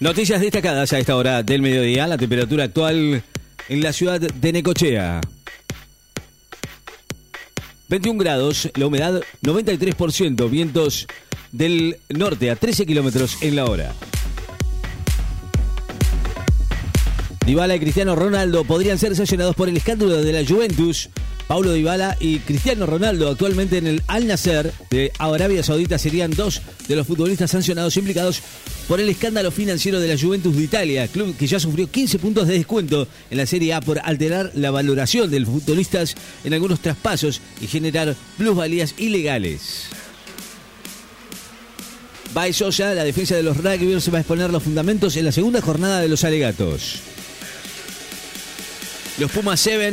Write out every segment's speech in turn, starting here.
Noticias destacadas a esta hora del mediodía. La temperatura actual en la ciudad de Necochea. 21 grados, la humedad 93%, vientos del norte a 13 kilómetros en la hora. Dybala y Cristiano Ronaldo podrían ser sancionados por el escándalo de la Juventus Paulo Dybala y Cristiano Ronaldo, actualmente en el Al Nasser de Arabia Saudita, serían dos de los futbolistas sancionados implicados por el escándalo financiero de la Juventus de Italia, club que ya sufrió 15 puntos de descuento en la Serie A por alterar la valoración de los futbolistas en algunos traspasos y generar plusvalías ilegales. Baez Sosa, la defensa de los rugbyers, va a exponer los fundamentos en la segunda jornada de los alegatos. Los Pumas 7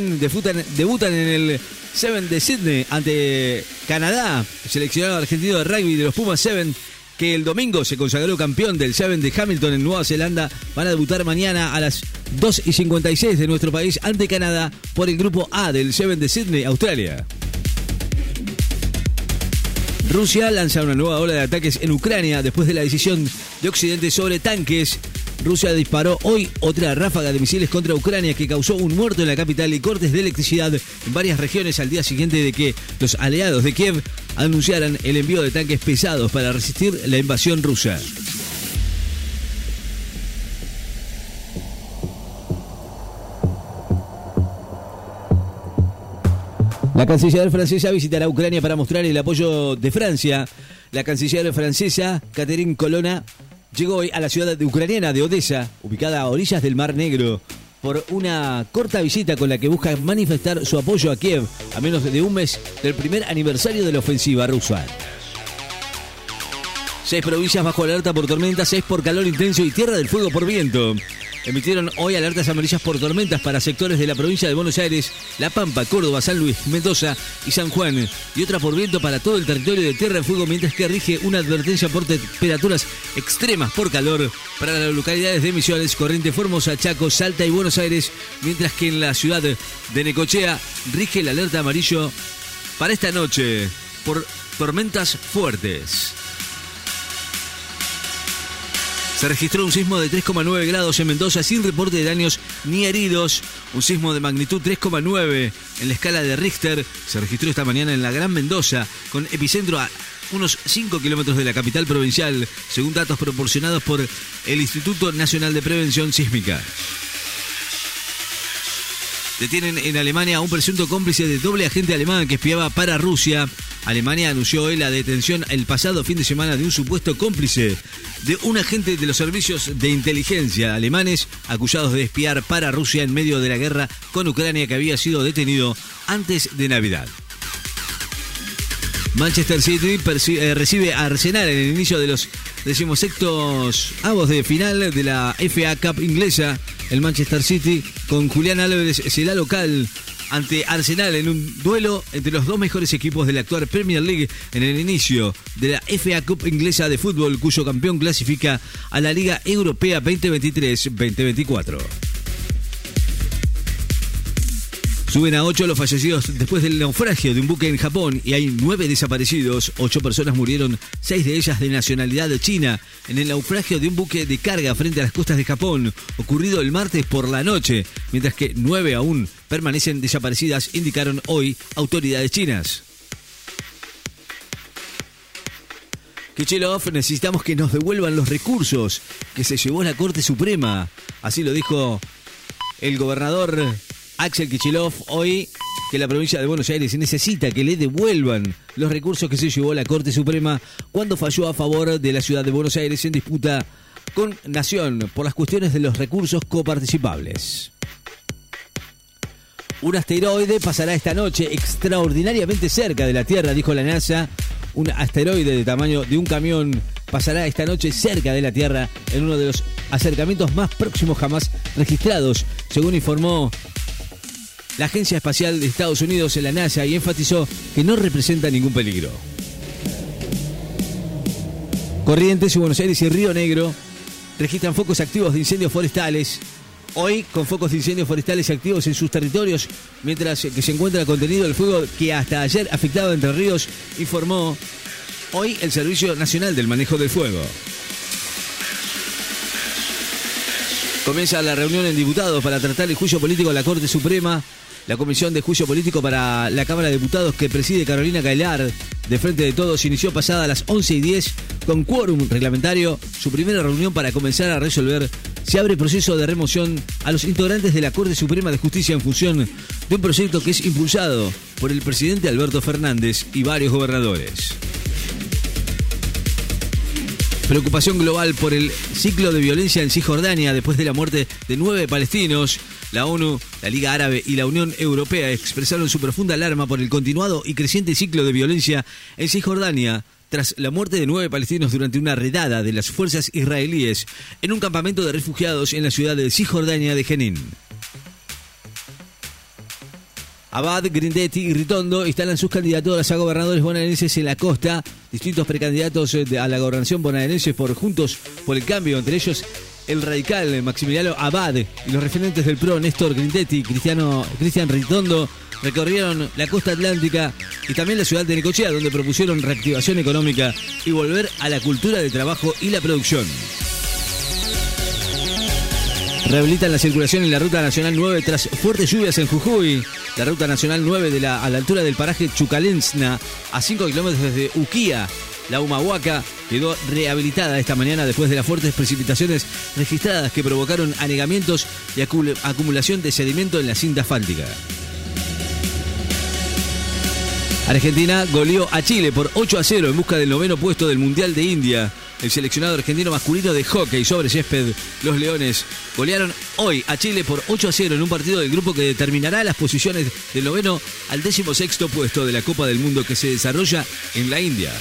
debutan, en el 7 de Sydney ante Canadá, seleccionado argentino de rugby de los Pumas 7 que el domingo se consagró campeón del 7 de Hamilton en Nueva Zelanda, van a debutar mañana a las 2 y 56 de nuestro país ante Canadá por el grupo A del 7 de Sydney, Australia. Rusia lanza una nueva ola de ataques en Ucrania después de la decisión de Occidente sobre tanques Rusia disparó hoy otra ráfaga de misiles contra Ucrania que causó un muerto en la capital y cortes de electricidad en varias regiones al día siguiente de que los aliados de Kiev anunciaran el envío de tanques pesados para resistir la invasión rusa. La canciller francesa visitará Ucrania para mostrar el apoyo de Francia. La canciller francesa, Catherine Colonna, llegó hoy a la ciudad ucraniana de Odessa, ubicada a orillas del Mar Negro, por una corta visita con la que busca manifestar su apoyo a Kiev a menos de un mes del primer aniversario de la ofensiva rusa. Seis provincias bajo alerta por tormenta, seis por calor intenso y tierra del fuego por viento emitieron hoy alertas amarillas por tormentas para sectores de la provincia de Buenos Aires, La Pampa, Córdoba, San Luis, Mendoza y San Juan, y otra por viento para todo el territorio de Tierra del Fuego, mientras que rige una advertencia por temperaturas extremas por calor para las localidades de Misiones, Corriente, Formosa, Chaco, Salta y Buenos Aires, mientras que en la ciudad de Necochea rige el alerta amarillo para esta noche por tormentas fuertes. Se registró un sismo de 3,9 grados en Mendoza sin reporte de daños ni heridos. Un sismo de magnitud 3,9 en la escala de Richter se registró esta mañana en la Gran Mendoza, con epicentro a unos 5 kilómetros de la capital provincial, según datos proporcionados por el Instituto Nacional de Prevención Sísmica. Detienen en Alemania a un presunto cómplice de doble agente alemán que espiaba para Rusia. Alemania anunció hoy la detención el pasado fin de semana de un supuesto cómplice de un agente de los servicios de inteligencia alemanes acusados de espiar para Rusia en medio de la guerra con Ucrania que había sido detenido antes de Navidad. Manchester City eh, recibe a Arsenal en el inicio de los decimosextos avos de final de la FA Cup inglesa el Manchester City con Julián Álvarez será local ante Arsenal en un duelo entre los dos mejores equipos de la actual Premier League en el inicio de la FA Cup inglesa de fútbol cuyo campeón clasifica a la Liga Europea 2023-2024. Suben a ocho los fallecidos después del naufragio de un buque en Japón y hay nueve desaparecidos. Ocho personas murieron, seis de ellas de nacionalidad china, en el naufragio de un buque de carga frente a las costas de Japón, ocurrido el martes por la noche, mientras que nueve aún permanecen desaparecidas, indicaron hoy autoridades chinas. Kichilov, necesitamos que nos devuelvan los recursos que se llevó la Corte Suprema. Así lo dijo el gobernador Axel Kichilov hoy que la provincia de Buenos Aires necesita que le devuelvan los recursos que se llevó la Corte Suprema cuando falló a favor de la ciudad de Buenos Aires en disputa con Nación por las cuestiones de los recursos coparticipables. Un asteroide pasará esta noche extraordinariamente cerca de la Tierra, dijo la NASA. Un asteroide de tamaño de un camión pasará esta noche cerca de la Tierra en uno de los acercamientos más próximos jamás registrados, según informó la Agencia Espacial de Estados Unidos la NASA y enfatizó que no representa ningún peligro. Corrientes, Buenos Aires y Río Negro registran focos activos de incendios forestales. Hoy con focos de incendios forestales activos en sus territorios, mientras que se encuentra contenido el fuego que hasta ayer afectaba Entre Ríos, informó hoy el Servicio Nacional del Manejo del Fuego. Comienza la reunión en diputados para tratar el juicio político a la Corte Suprema. La Comisión de Juicio Político para la Cámara de Diputados que preside Carolina Cailar, de Frente de Todos, inició pasada a las 11 y 10 con quórum reglamentario su primera reunión para comenzar a resolver si abre proceso de remoción a los integrantes de la Corte Suprema de Justicia en función de un proyecto que es impulsado por el presidente Alberto Fernández y varios gobernadores. Preocupación global por el ciclo de violencia en Cisjordania después de la muerte de nueve palestinos. La ONU, la Liga Árabe y la Unión Europea expresaron su profunda alarma por el continuado y creciente ciclo de violencia en Cisjordania tras la muerte de nueve palestinos durante una redada de las fuerzas israelíes en un campamento de refugiados en la ciudad de Cisjordania de Jenin. Abad, Grindetti y Ritondo instalan sus candidaturas a gobernadores bonaerenses en la costa. Distintos precandidatos eh, a la gobernación bonaerense por Juntos por el Cambio, entre ellos el radical Maximiliano Abad y los referentes del PRO, Néstor Grindetti Cristiano, Cristian Ritondo, recorrieron la costa atlántica y también la ciudad de Necochea, donde propusieron reactivación económica y volver a la cultura de trabajo y la producción. Rehabilitan la circulación en la Ruta Nacional 9 tras fuertes lluvias en Jujuy. La Ruta Nacional 9 de la, a la altura del paraje Chucalensna, a 5 kilómetros desde Uquía. La Humahuaca quedó rehabilitada esta mañana después de las fuertes precipitaciones registradas que provocaron anegamientos y acumulación de sedimento en la cinta asfáltica. Argentina goleó a Chile por 8 a 0 en busca del noveno puesto del Mundial de India. El seleccionado argentino masculino de hockey sobre césped, los Leones, golearon hoy a Chile por 8 a 0 en un partido del grupo que determinará las posiciones del noveno al décimo sexto puesto de la Copa del Mundo que se desarrolla en la India.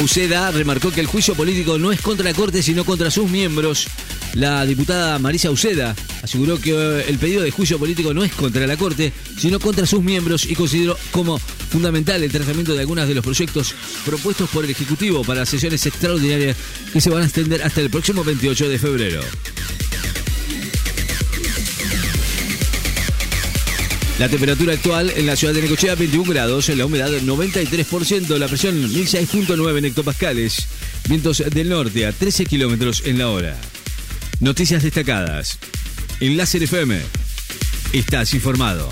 Uceda remarcó que el juicio político no es contra la Corte, sino contra sus miembros. La diputada Marisa Uceda aseguró que eh, el pedido de juicio político no es contra la Corte, sino contra sus miembros y consideró como fundamental el tratamiento de algunos de los proyectos propuestos por el Ejecutivo para sesiones extraordinarias que se van a extender hasta el próximo 28 de febrero. La temperatura actual en la ciudad de Necochea 21 grados, la humedad 93%, la presión 16.9 hectopascales, vientos del norte a 13 kilómetros en la hora. Noticias destacadas. En Láser FM. Estás informado.